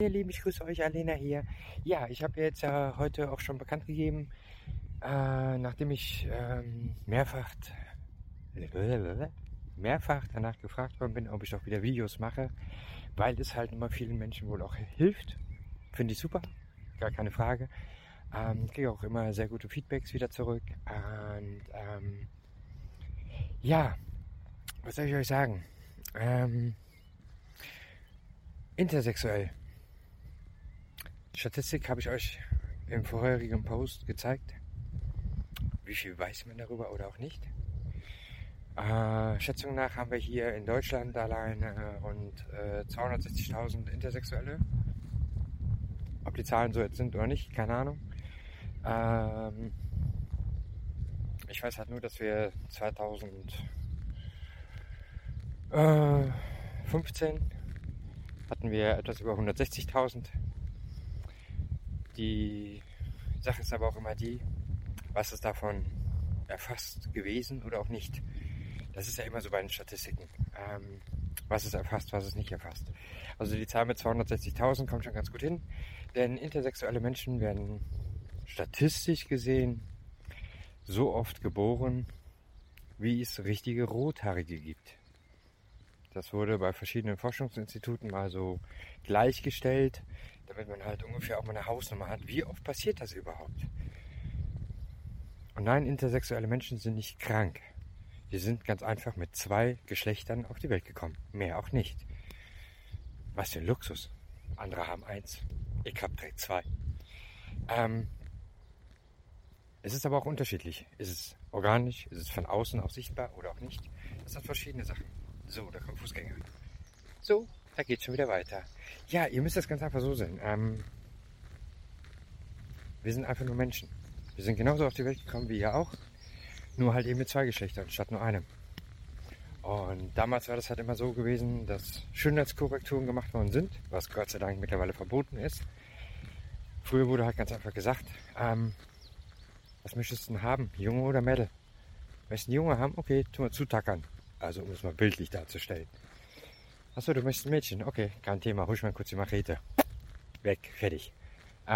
Ihr Lieben, ich grüße euch, Alena hier. Ja, ich habe jetzt äh, heute auch schon bekannt gegeben, äh, nachdem ich ähm, mehrfach, mehrfach danach gefragt worden bin, ob ich auch wieder Videos mache, weil es halt immer vielen Menschen wohl auch hilft. Finde ich super, gar keine Frage. Ähm, kriege auch immer sehr gute Feedbacks wieder zurück. Und ähm, ja, was soll ich euch sagen? Ähm, intersexuell Statistik habe ich euch im vorherigen Post gezeigt. Wie viel weiß man darüber oder auch nicht? Äh, Schätzung nach haben wir hier in Deutschland allein äh, rund äh, 260.000 Intersexuelle. Ob die Zahlen so jetzt sind oder nicht, keine Ahnung. Ähm, ich weiß halt nur, dass wir 2015 hatten wir etwas über 160.000 die Sache ist aber auch immer die, was ist davon erfasst gewesen oder auch nicht. Das ist ja immer so bei den Statistiken. Ähm, was ist erfasst, was ist nicht erfasst. Also die Zahl mit 260.000 kommt schon ganz gut hin, denn intersexuelle Menschen werden statistisch gesehen so oft geboren, wie es richtige Rothaarige gibt. Das wurde bei verschiedenen Forschungsinstituten mal so gleichgestellt damit man halt ungefähr auch mal eine Hausnummer hat. Wie oft passiert das überhaupt? Und nein, intersexuelle Menschen sind nicht krank. Die sind ganz einfach mit zwei Geschlechtern auf die Welt gekommen. Mehr auch nicht. Was für ein Luxus. Andere haben eins. Ich habe direkt zwei. Ähm, es ist aber auch unterschiedlich. Ist es organisch? Ist es von außen auch sichtbar oder auch nicht? Das sind verschiedene Sachen. So, da kommt Fußgänger. So, da geht schon wieder weiter. Ja, ihr müsst das ganz einfach so sehen. Ähm, wir sind einfach nur Menschen. Wir sind genauso auf die Welt gekommen wie ihr auch. Nur halt eben mit zwei Geschlechtern statt nur einem. Und damals war das halt immer so gewesen, dass Schönheitskorrekturen gemacht worden sind, was Gott sei Dank mittlerweile verboten ist. Früher wurde halt ganz einfach gesagt, ähm, was möchtest du denn haben, Junge oder Mädel? Möchtest du einen Junge haben? Okay, tu mal zutackern. Also um es mal bildlich darzustellen. Achso, du möchtest ein Mädchen? Okay, kein Thema. Hol mal kurz die Machete. Weg, fertig. Äh,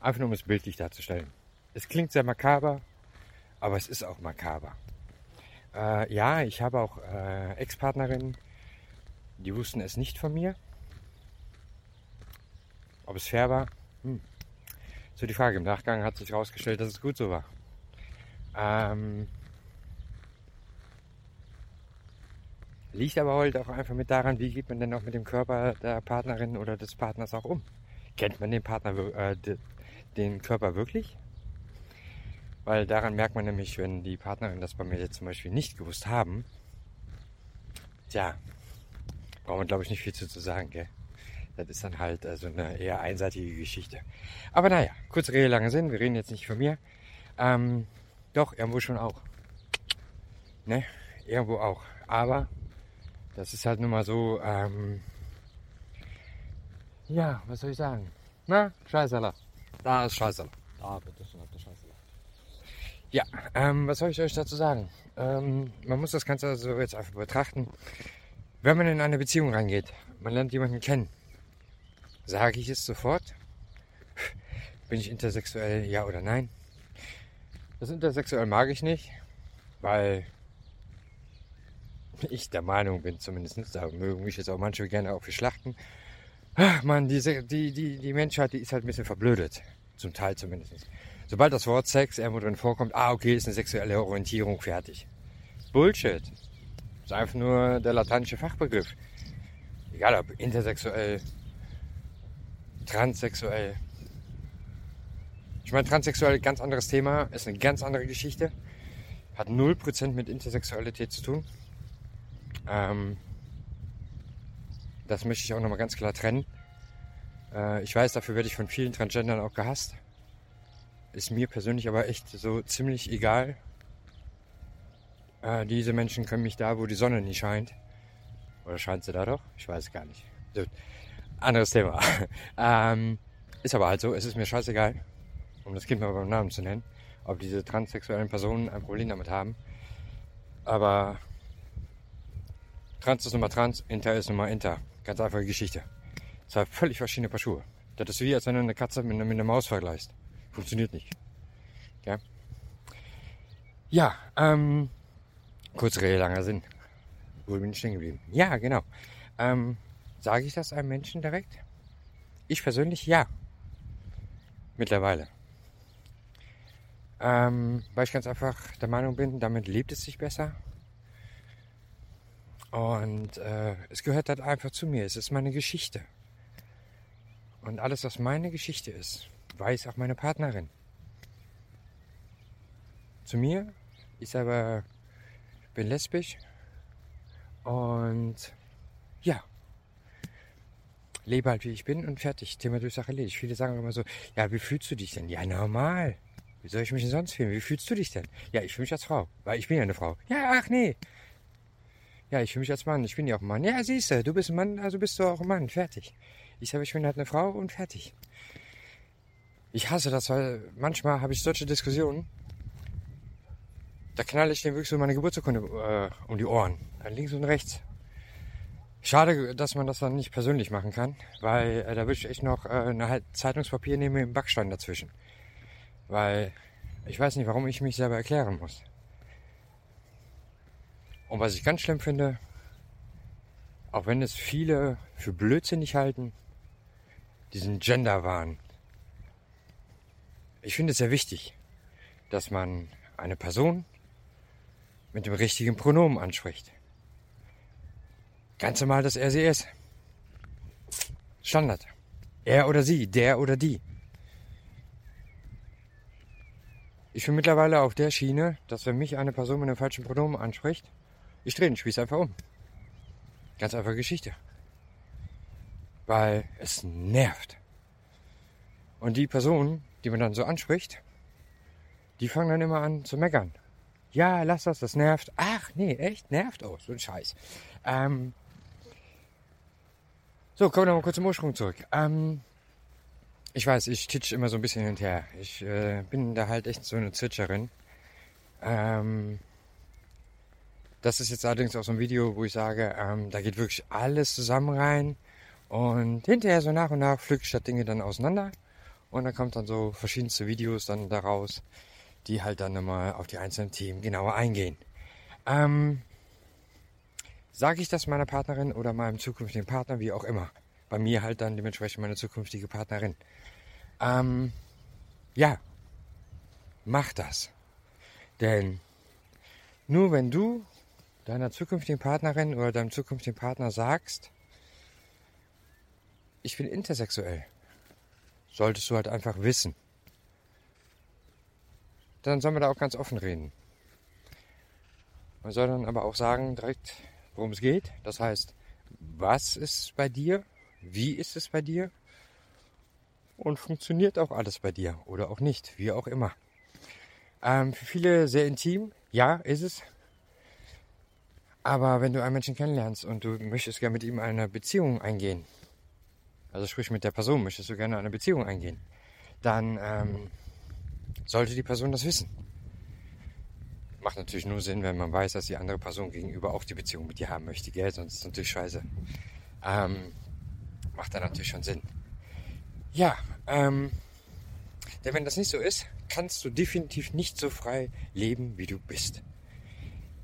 einfach nur um es bildlich darzustellen. Es klingt sehr makaber, aber es ist auch makaber. Äh, ja, ich habe auch äh, Ex-Partnerinnen, die wussten es nicht von mir. Ob es fair war? Hm. So die Frage. Im Nachgang hat sich herausgestellt, dass es gut so war. Ähm, Liegt aber halt auch einfach mit daran, wie geht man denn auch mit dem Körper der Partnerin oder des Partners auch um. Kennt man den Partner, äh, den Körper wirklich? Weil daran merkt man nämlich, wenn die Partnerin das bei mir jetzt zum Beispiel nicht gewusst haben, tja, braucht man glaube ich nicht viel zu, zu sagen, gell? Das ist dann halt also eine eher einseitige Geschichte. Aber naja, kurze Rede, lange Sinn, wir reden jetzt nicht von mir. Ähm, doch, irgendwo schon auch. Ne? Irgendwo auch. Aber das ist halt nun mal so, ähm, ja, was soll ich sagen? Na, Scheißerler. Da ist Scheißerler. Da, bitte schön, der Scheißerler. Ja, ähm, was soll ich euch dazu sagen? Ähm, man muss das Ganze also jetzt einfach betrachten. Wenn man in eine Beziehung reingeht, man lernt jemanden kennen, sage ich es sofort? Bin ich intersexuell, ja oder nein? Das intersexuell mag ich nicht, weil ich der Meinung bin zumindest, da mögen mich jetzt auch manche gerne auch für schlachten. Ach man, diese, die, die, die Menschheit, die ist halt ein bisschen verblödet. Zum Teil zumindest. Sobald das Wort Sex irgendwo drin vorkommt, ah, okay, ist eine sexuelle Orientierung, fertig. Bullshit. Ist einfach nur der lateinische Fachbegriff. Egal ob intersexuell, transsexuell. Ich meine, transsexuell, ganz anderes Thema, ist eine ganz andere Geschichte. Hat 0% mit Intersexualität zu tun. Ähm, das möchte ich auch nochmal ganz klar trennen. Äh, ich weiß, dafür werde ich von vielen Transgendern auch gehasst. Ist mir persönlich aber echt so ziemlich egal. Äh, diese Menschen können mich da, wo die Sonne nicht scheint. Oder scheint sie da doch? Ich weiß es gar nicht. So, anderes Thema. ähm, ist aber halt so, es ist mir scheißegal, um das Kind mal beim Namen zu nennen, ob diese transsexuellen Personen ein Problem damit haben. Aber Trans ist Nummer Trans, Inter ist Nummer Inter. Ganz einfache Geschichte. Zwei völlig verschiedene Paar Schuhe. Das ist wie, als wenn du eine Katze mit, mit einer Maus vergleichst. Funktioniert nicht. Ja, ja ähm, kurz Rede, langer Sinn. Wo bin ich stehen geblieben? Ja, genau. Ähm, sage ich das einem Menschen direkt? Ich persönlich ja. Mittlerweile. Ähm, weil ich ganz einfach der Meinung bin, damit lebt es sich besser. Und äh, es gehört halt einfach zu mir. Es ist meine Geschichte. Und alles, was meine Geschichte ist, weiß auch meine Partnerin. Zu mir, ich selber bin lesbisch und ja, lebe halt wie ich bin und fertig. Thema durch Sache erledigt. Viele sagen immer so, ja, wie fühlst du dich denn? Ja, normal. Wie soll ich mich denn sonst fühlen? Wie fühlst du dich denn? Ja, ich fühle mich als Frau, weil ich bin ja eine Frau. Ja, ach nee. Ja, ich fühle mich als Mann. Ich bin ja auch ein Mann. Ja, siehst du, du bist ein Mann, also bist du auch ein Mann. Fertig. Ich sage, ich bin halt eine Frau und fertig. Ich hasse das, weil manchmal habe ich solche Diskussionen. Da knalle ich den wirklich so meine Geburtsurkunde äh, um die Ohren. Links und rechts. Schade, dass man das dann nicht persönlich machen kann, weil äh, da würde ich echt noch äh, eine Zeitungspapier nehmen mit dem Backstein dazwischen. Weil ich weiß nicht, warum ich mich selber erklären muss. Und was ich ganz schlimm finde, auch wenn es viele für blödsinnig halten, diesen Genderwahn. Ich finde es sehr wichtig, dass man eine Person mit dem richtigen Pronomen anspricht. Ganz normal das es. Standard. Er oder sie, der oder die. Ich bin mittlerweile auf der Schiene, dass wenn mich eine Person mit einem falschen Pronomen anspricht, ich drehe den Spieß einfach um. Ganz einfache Geschichte. Weil es nervt. Und die Personen, die man dann so anspricht, die fangen dann immer an zu meckern. Ja, lass das, das nervt. Ach, nee, echt? Nervt? Oh, so ein Scheiß. Ähm, so, kommen wir nochmal kurz zum Ursprung zurück. Ähm, ich weiß, ich titsch immer so ein bisschen hin und her. Ich äh, bin da halt echt so eine Zwitscherin. Ähm, das ist jetzt allerdings auch so ein Video, wo ich sage, ähm, da geht wirklich alles zusammen rein. Und hinterher so nach und nach pflücke ich das Dinge dann auseinander. Und dann kommt dann so verschiedenste Videos dann daraus, die halt dann nochmal auf die einzelnen Themen genauer eingehen. Ähm, Sage ich das meiner Partnerin oder meinem zukünftigen Partner, wie auch immer. Bei mir halt dann dementsprechend meine zukünftige Partnerin. Ähm, ja, mach das. Denn nur wenn du deiner zukünftigen Partnerin oder deinem zukünftigen Partner sagst, ich bin intersexuell, solltest du halt einfach wissen. Dann sollen wir da auch ganz offen reden. Man soll dann aber auch sagen, direkt, worum es geht. Das heißt, was ist bei dir? Wie ist es bei dir? Und funktioniert auch alles bei dir oder auch nicht, wie auch immer. Ähm, für viele sehr intim, ja, ist es. Aber wenn du einen Menschen kennenlernst und du möchtest gerne mit ihm eine Beziehung eingehen, also sprich mit der Person möchtest du gerne eine Beziehung eingehen, dann ähm, sollte die Person das wissen. Macht natürlich nur Sinn, wenn man weiß, dass die andere Person gegenüber auch die Beziehung mit dir haben möchte, gell? Sonst ist es natürlich scheiße. Ähm, macht dann natürlich schon Sinn. Ja, ähm, denn wenn das nicht so ist, kannst du definitiv nicht so frei leben, wie du bist.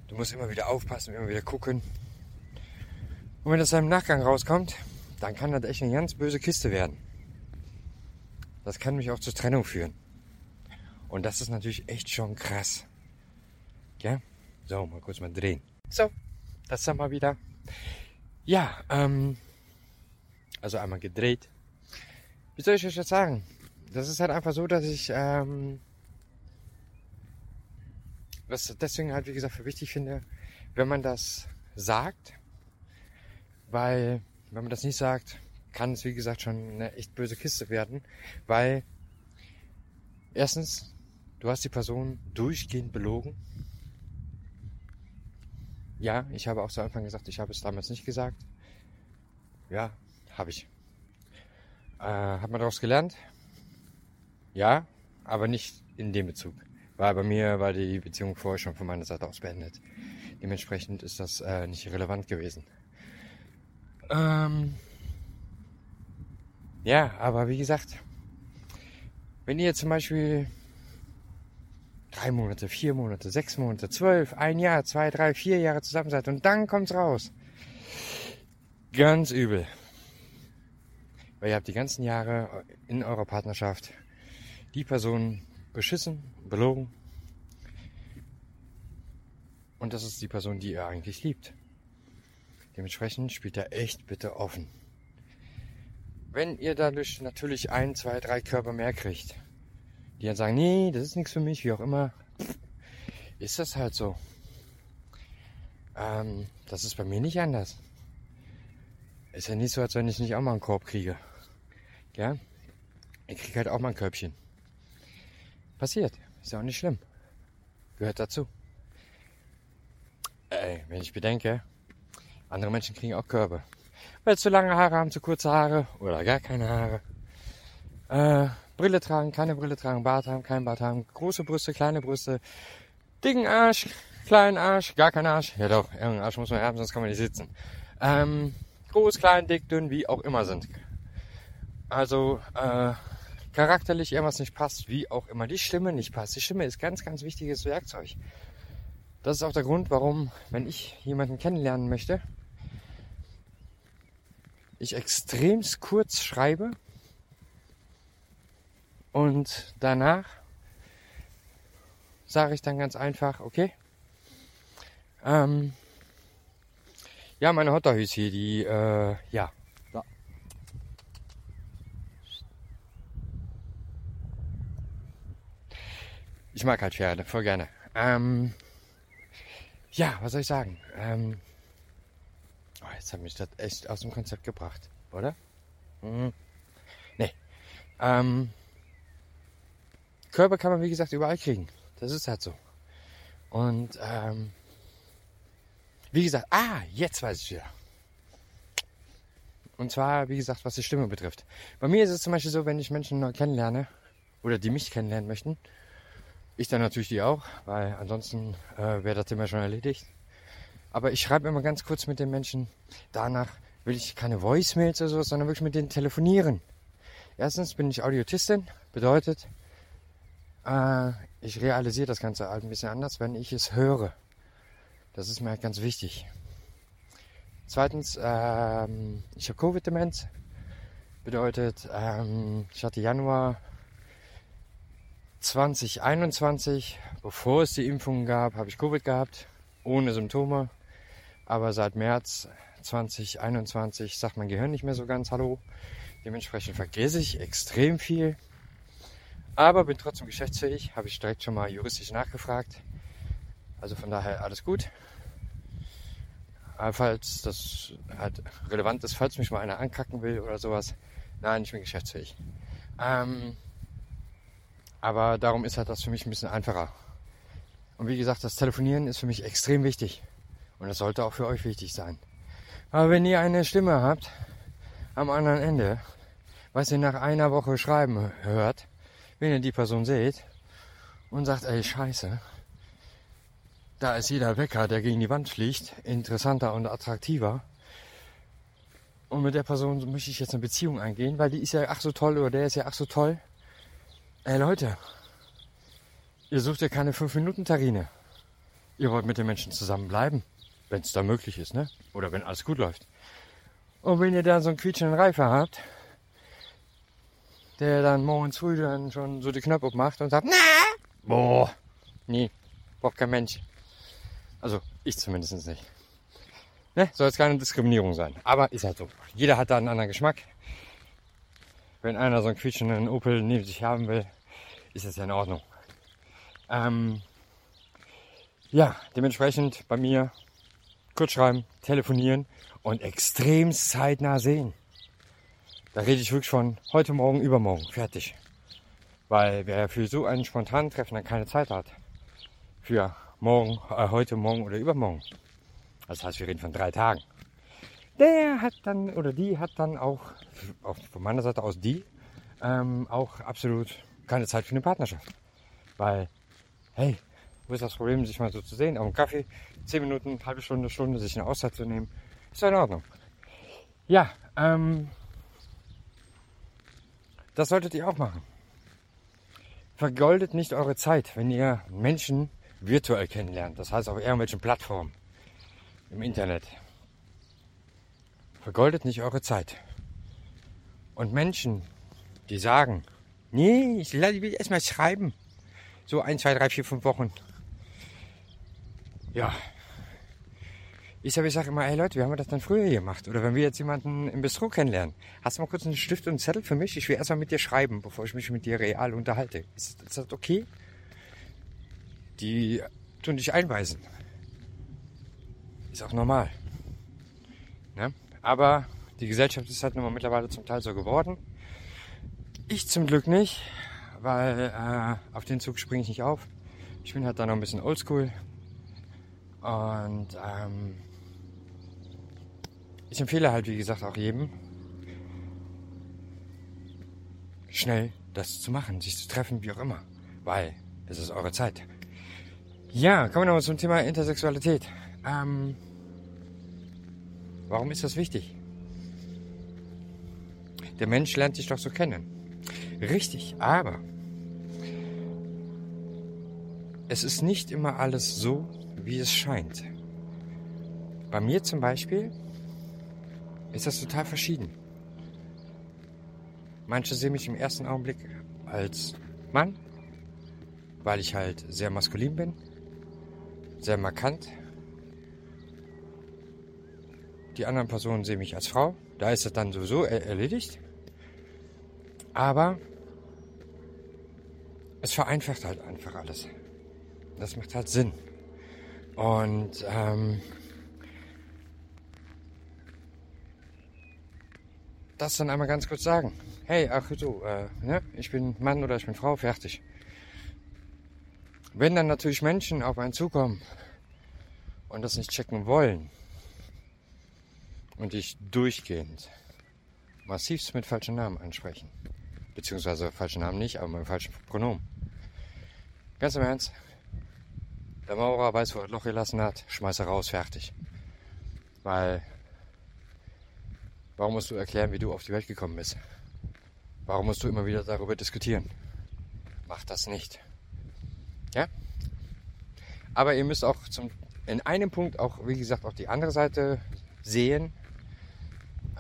Du musst immer wieder aufpassen, immer wieder gucken. Und wenn das dann im Nachgang rauskommt, dann kann das echt eine ganz böse Kiste werden. Das kann mich auch zur Trennung führen. Und das ist natürlich echt schon krass. Ja? So, mal kurz mal drehen. So, das dann mal wieder. Ja, ähm, also einmal gedreht. Wie soll ich euch das sagen? Das ist halt einfach so, dass ich, ähm, was deswegen halt, wie gesagt, für wichtig finde, wenn man das sagt, weil wenn man das nicht sagt, kann es, wie gesagt, schon eine echt böse Kiste werden, weil erstens, du hast die Person durchgehend belogen. Ja, ich habe auch zu Anfang gesagt, ich habe es damals nicht gesagt. Ja, habe ich. Äh, hat man daraus gelernt? Ja, aber nicht in dem Bezug. Weil bei mir war die Beziehung vorher schon von meiner Seite aus beendet. Dementsprechend ist das äh, nicht relevant gewesen. Ähm, Ja, aber wie gesagt, wenn ihr zum Beispiel drei Monate, vier Monate, sechs Monate, zwölf, ein Jahr, zwei, drei, vier Jahre zusammen seid und dann kommt's raus. Ganz übel. Weil ihr habt die ganzen Jahre in eurer Partnerschaft die Person beschissen, belogen. Und das ist die Person, die ihr eigentlich liebt. Dementsprechend spielt er echt bitte offen. Wenn ihr dadurch natürlich ein, zwei, drei Körper mehr kriegt, die dann sagen, nee, das ist nichts für mich, wie auch immer, ist das halt so. Ähm, das ist bei mir nicht anders. Ist ja nicht so, als wenn ich nicht auch mal einen Korb kriege. Ja? Ich kriege halt auch mal ein Körbchen. Passiert. Ist ja auch nicht schlimm. Gehört dazu. Ey, wenn ich bedenke, andere Menschen kriegen auch Körbe. Weil zu lange Haare haben, zu kurze Haare oder gar keine Haare. Äh, Brille tragen, keine Brille tragen, Bart haben, kein Bart haben, große Brüste, kleine Brüste, dicken Arsch, kleinen Arsch, gar keinen Arsch. Ja doch, irgendeinen Arsch muss man haben, sonst kann man nicht sitzen. Ähm, groß, klein, dick, dünn, wie auch immer sind. Also äh, charakterlich irgendwas nicht passt, wie auch immer die Stimme nicht passt. Die Stimme ist ganz, ganz wichtiges Werkzeug. Das ist auch der Grund, warum, wenn ich jemanden kennenlernen möchte, ich extremst kurz schreibe und danach sage ich dann ganz einfach, okay, ähm, ja, meine Hotterhüs hier, die, äh, ja, Ich mag halt Pferde, voll gerne. Ähm, ja, was soll ich sagen? Ähm, oh, jetzt hat mich das echt aus dem Konzept gebracht, oder? Hm. Nee. Ähm, Körper kann man, wie gesagt, überall kriegen. Das ist halt so. Und ähm, wie gesagt, ah, jetzt weiß ich wieder. Und zwar, wie gesagt, was die Stimme betrifft. Bei mir ist es zum Beispiel so, wenn ich Menschen neu kennenlerne oder die mich kennenlernen möchten, ich dann natürlich die auch, weil ansonsten äh, wäre das Thema schon erledigt. Aber ich schreibe immer ganz kurz mit den Menschen. Danach will ich keine Voicemails oder sowas, sondern wirklich mit denen telefonieren. Erstens bin ich Audiotistin, bedeutet, äh, ich realisiere das Ganze halt ein bisschen anders, wenn ich es höre. Das ist mir halt ganz wichtig. Zweitens, ähm, ich habe Covid-Demenz. Bedeutet, ähm, ich hatte Januar 2021, bevor es die Impfungen gab, habe ich Covid gehabt, ohne Symptome. Aber seit März 2021 sagt mein Gehirn nicht mehr so ganz Hallo. Dementsprechend vergesse ich extrem viel. Aber bin trotzdem geschäftsfähig, habe ich direkt schon mal juristisch nachgefragt. Also von daher alles gut. Aber falls das halt relevant ist, falls mich mal einer ankacken will oder sowas, nein, ich bin geschäftsfähig. Ähm, aber darum ist halt das für mich ein bisschen einfacher. Und wie gesagt, das Telefonieren ist für mich extrem wichtig. Und das sollte auch für euch wichtig sein. Aber wenn ihr eine Stimme habt am anderen Ende, was ihr nach einer Woche schreiben hört, wenn ihr die Person seht und sagt, ey, scheiße, da ist jeder Wecker, der gegen die Wand fliegt, interessanter und attraktiver. Und mit der Person möchte ich jetzt eine Beziehung eingehen, weil die ist ja ach so toll oder der ist ja ach so toll. Ey Leute, ihr sucht ja keine 5-Minuten-Tarine. Ihr wollt mit den Menschen zusammenbleiben, wenn es da möglich ist, ne? Oder wenn alles gut läuft. Und wenn ihr dann so einen quietschenden Reifer habt, der dann morgens früh dann schon so die Knöpfe macht und sagt, na, boah, nee, braucht kein Mensch. Also ich zumindest nicht. Ne? Soll jetzt keine Diskriminierung sein. Aber ist halt so. Jeder hat da einen anderen Geschmack. Wenn einer so einen quietschenden Opel neben sich haben will, ist das ja in Ordnung. Ähm, ja, dementsprechend bei mir kurz schreiben, telefonieren und extrem zeitnah sehen. Da rede ich wirklich von heute Morgen, übermorgen, fertig. Weil wer für so einen spontanen Treffen dann keine Zeit hat, für morgen, äh, heute, morgen oder übermorgen. Das heißt, wir reden von drei Tagen. Der hat dann, oder die hat dann auch, auch von meiner Seite aus die, ähm, auch absolut keine Zeit für eine Partnerschaft. Weil, hey, wo ist das Problem, sich mal so zu sehen? Auf dem Kaffee, zehn Minuten, halbe Stunde, Stunde, sich eine Auszeit zu nehmen, ist ja in Ordnung. Ja, ähm, das solltet ihr auch machen. Vergoldet nicht eure Zeit, wenn ihr Menschen virtuell kennenlernt. Das heißt auf irgendwelchen Plattformen im Internet. Vergoldet nicht eure Zeit. Und Menschen, die sagen, nee, ich will erstmal schreiben. So ein, zwei, drei, vier, fünf Wochen. Ja. Ich sage ich sag immer, hey Leute, wie haben wir das dann früher gemacht? Oder wenn wir jetzt jemanden im Bistro kennenlernen, hast du mal kurz einen Stift und einen Zettel für mich? Ich will erstmal mit dir schreiben, bevor ich mich mit dir real unterhalte. Ist, ist das okay? Die tun dich einweisen. Ist auch normal. Ne? Aber die Gesellschaft ist halt nun mal mittlerweile zum Teil so geworden. Ich zum Glück nicht, weil äh, auf den Zug springe ich nicht auf. Ich bin halt da noch ein bisschen oldschool. Und ähm, ich empfehle halt, wie gesagt, auch jedem, schnell das zu machen, sich zu treffen, wie auch immer. Weil es ist eure Zeit. Ja, kommen wir nochmal zum Thema Intersexualität. Ähm, warum ist das wichtig? Der Mensch lernt sich doch so kennen. Richtig, aber es ist nicht immer alles so, wie es scheint. Bei mir zum Beispiel ist das total verschieden. Manche sehen mich im ersten Augenblick als Mann, weil ich halt sehr maskulin bin, sehr markant. Die anderen Personen sehen mich als Frau. Da ist es dann sowieso erledigt. Aber es vereinfacht halt einfach alles. Das macht halt Sinn. Und ähm, das dann einmal ganz kurz sagen. Hey, ach so, äh, ne? ich bin Mann oder ich bin Frau, fertig. Wenn dann natürlich Menschen auf einen zukommen und das nicht checken wollen und dich durchgehend massivst mit falschen Namen ansprechen, beziehungsweise falschen Namen nicht, aber mit falschen Pronomen. Ganz im Ernst, der Maurer weiß, wo er ein Loch gelassen hat, schmeiß er raus, fertig. Weil, warum musst du erklären, wie du auf die Welt gekommen bist? Warum musst du immer wieder darüber diskutieren? Mach das nicht. Ja? Aber ihr müsst auch zum, in einem Punkt auch, wie gesagt, auch die andere Seite sehen.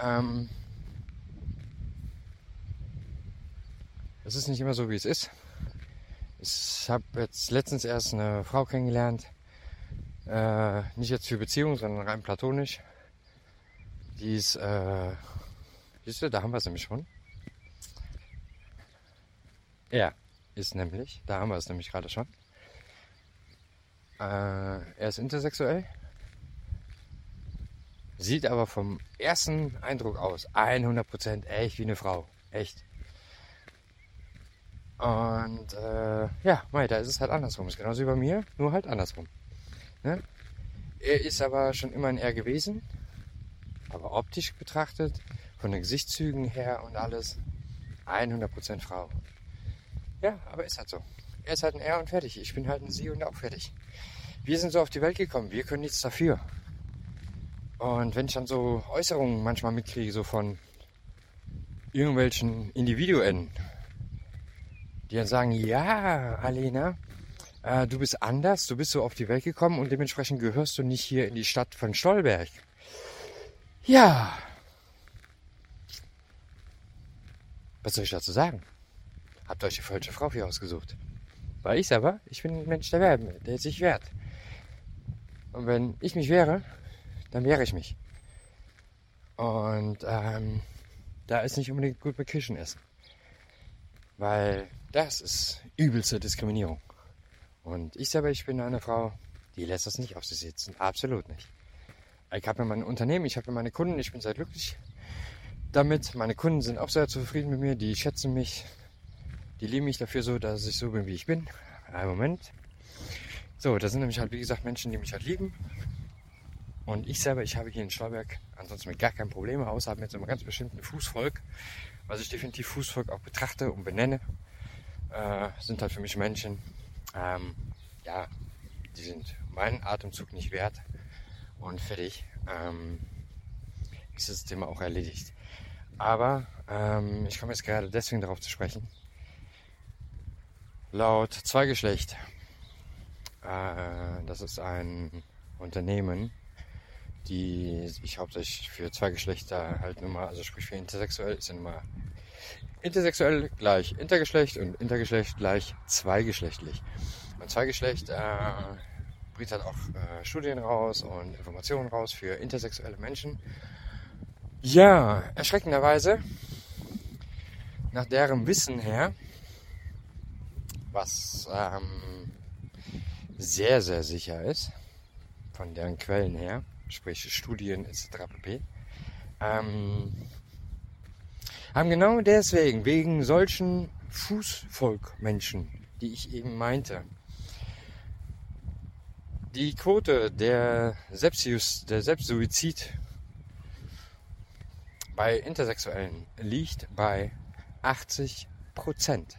Ähm, es ist nicht immer so, wie es ist. Ich habe jetzt letztens erst eine Frau kennengelernt, äh, nicht jetzt für Beziehung, sondern rein platonisch. Die ist, äh, siehst du, da haben wir es nämlich schon. Er ist nämlich, da haben wir es nämlich gerade schon. Äh, er ist intersexuell, sieht aber vom ersten Eindruck aus 100% echt wie eine Frau. Echt. Und äh, ja, mei, da ist es halt andersrum. Ist genauso wie bei mir, nur halt andersrum. Ne? Er ist aber schon immer ein R gewesen, aber optisch betrachtet, von den Gesichtszügen her und alles, 100% Frau. Ja, aber ist halt so. Er ist halt ein R und fertig. Ich bin halt ein Sie und auch fertig. Wir sind so auf die Welt gekommen, wir können nichts dafür. Und wenn ich dann so Äußerungen manchmal mitkriege, so von irgendwelchen Individuen, die dann sagen, ja, Alena, äh, du bist anders, du bist so auf die Welt gekommen und dementsprechend gehörst du nicht hier in die Stadt von Stolberg. Ja. Was soll ich dazu sagen? Habt euch die falsche Frau für ausgesucht. Weil ich aber, ich bin ein Mensch der Werben, der sich wehrt. Und wenn ich mich wehre, dann wehre ich mich. Und ähm, da ist nicht unbedingt gut bei Kirschen essen. Weil das ist übelste Diskriminierung. Und ich selber, ich bin eine Frau, die lässt das nicht auf sich sitzen. Absolut nicht. Ich habe ja mein Unternehmen, ich habe ja meine Kunden, ich bin sehr glücklich damit. Meine Kunden sind auch sehr zufrieden mit mir, die schätzen mich, die lieben mich dafür so, dass ich so bin, wie ich bin. Einen Moment. So, das sind nämlich halt, wie gesagt, Menschen, die mich halt lieben. Und ich selber, ich habe hier in Stolberg ansonsten mit gar kein Problem, außer mit so einem ganz bestimmten Fußvolk, was ich definitiv Fußvolk auch betrachte und benenne, äh, sind halt für mich Menschen, ähm, ja, die sind meinen Atemzug nicht wert und fertig. Ähm, ist das Thema auch erledigt. Aber ähm, ich komme jetzt gerade deswegen darauf zu sprechen. Laut Zweigeschlecht, äh, das ist ein Unternehmen, die sich hauptsächlich für zwei Geschlechter halt nur mal, also sprich für intersexuell, ist ja immer intersexuell gleich Intergeschlecht und Intergeschlecht gleich zweigeschlechtlich. Und Zweigeschlecht äh, bringt halt auch äh, Studien raus und Informationen raus für intersexuelle Menschen. Ja, erschreckenderweise, nach deren Wissen her, was ähm, sehr, sehr sicher ist, von deren Quellen her, sprich Studien etc. pp. Ähm, haben genau deswegen, wegen solchen Fußvolkmenschen, die ich eben meinte, die Quote der, Selbstjust, der Selbstsuizid bei Intersexuellen liegt bei 80 Prozent.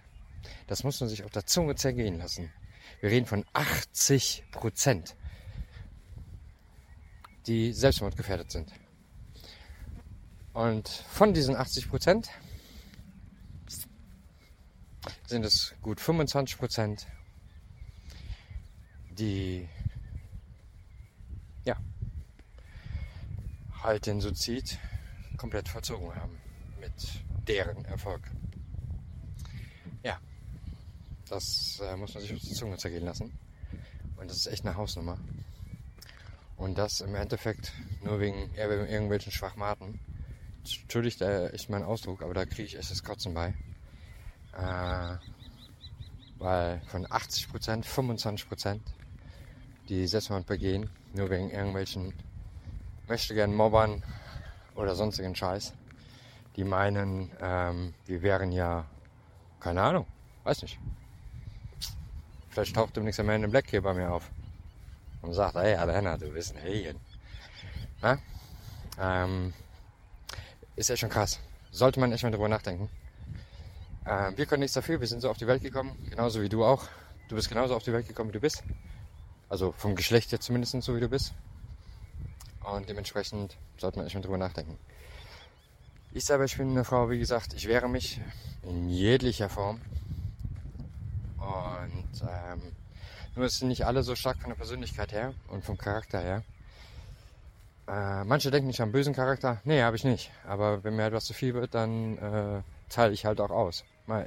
Das muss man sich auf der Zunge zergehen lassen. Wir reden von 80 Prozent die selbstmordgefährdet sind. Und von diesen 80 Prozent sind es gut 25 Prozent, die ja halt den Suizid komplett vollzogen haben mit deren Erfolg. Ja, das äh, muss man sich auf die Zunge zergehen lassen. Und das ist echt eine Hausnummer. Und das im Endeffekt nur wegen irgendwelchen Schwachmaten. Entschuldigt ist mein Ausdruck, aber da kriege ich echt das Kotzen bei. Äh, weil von 80%, 25%, die Selbstmord begehen, nur wegen irgendwelchen möchte gern Mobbern oder sonstigen Scheiß, die meinen, ähm, wir wären ja, keine Ahnung, weiß nicht. Vielleicht taucht demnächst ein Man in Black hier bei mir auf und sagt, hey Alena, du bist ein Alien. Ja? Ähm, ist ja schon krass. Sollte man echt mal drüber nachdenken. Ähm, wir können nichts dafür, wir sind so auf die Welt gekommen, genauso wie du auch. Du bist genauso auf die Welt gekommen, wie du bist. Also vom Geschlecht her zumindest so, wie du bist. Und dementsprechend sollte man echt mal drüber nachdenken. Ich selber, ich bin eine Frau, wie gesagt, ich wehre mich in jeglicher Form. Und ähm, nur sind nicht alle so stark von der Persönlichkeit her und vom Charakter her. Äh, manche denken, ich habe einen bösen Charakter. Nee, habe ich nicht. Aber wenn mir etwas zu viel wird, dann äh, teile ich halt auch aus.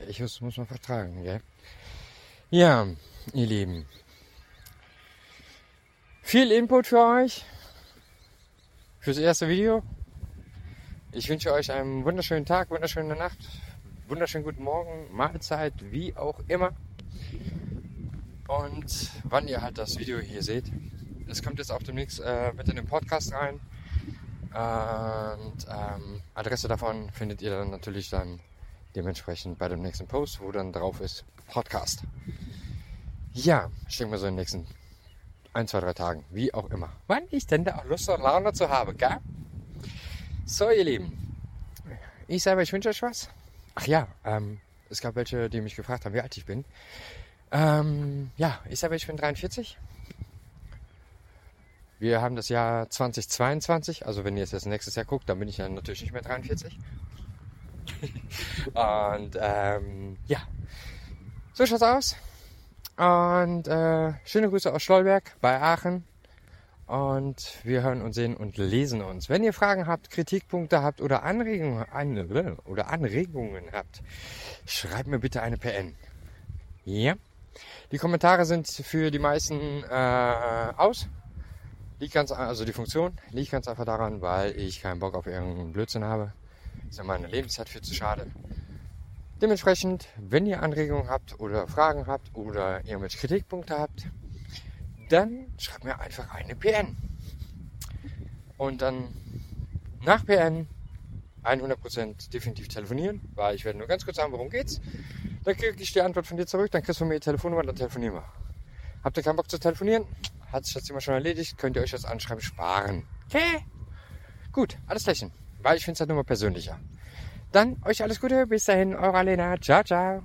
Ich muss, muss man vertragen, gell? Ja, ihr Lieben. Viel Input für euch. Fürs erste Video. Ich wünsche euch einen wunderschönen Tag, wunderschöne Nacht, wunderschönen guten Morgen, Mahlzeit, wie auch immer und wann ihr halt das Video hier seht. Es kommt jetzt auch demnächst äh, mit in den Podcast rein. Und ähm, Adresse davon findet ihr dann natürlich dann dementsprechend bei dem nächsten Post, wo dann drauf ist Podcast. Ja, denke mal so in den nächsten ein, zwei, drei Tagen, wie auch immer. Wann ich denn da auch Lust und Laune zu habe, gell? So, ihr Lieben. Ich selber, ich wünsche euch was. Ach ja, ähm, es gab welche, die mich gefragt haben, wie alt ich bin. Ähm, ja, ich sage, ich bin 43. Wir haben das Jahr 2022, also wenn ihr jetzt das nächstes Jahr guckt, dann bin ich ja natürlich nicht mehr 43. und ähm, ja, so schaut's aus. Und äh, schöne Grüße aus Stolberg bei Aachen. Und wir hören und sehen und lesen uns. Wenn ihr Fragen habt, Kritikpunkte habt oder Anregungen, oder Anregungen habt, schreibt mir bitte eine PN. Ja. Die Kommentare sind für die meisten äh, aus. Liegt ganz, also die Funktion liegt ganz einfach daran, weil ich keinen Bock auf irgendeinen Blödsinn habe. Ist ja meine Lebenszeit viel zu schade. Dementsprechend, wenn ihr Anregungen habt oder Fragen habt oder irgendwelche Kritikpunkte habt, dann schreibt mir einfach eine PN. Und dann nach PN 100% definitiv telefonieren, weil ich werde nur ganz kurz sagen, worum geht's. Dann kriege ich die Antwort von dir zurück, dann kriegst du von mir die Telefonnummer, dann telefonieren wir. Habt ihr keinen Bock zu telefonieren? Hat sich das Thema schon erledigt, könnt ihr euch das Anschreiben sparen. Okay? Gut, alles lächeln. Weil ich finde es halt nur mal persönlicher. Dann euch alles Gute, bis dahin, eure Alena. Ciao, ciao.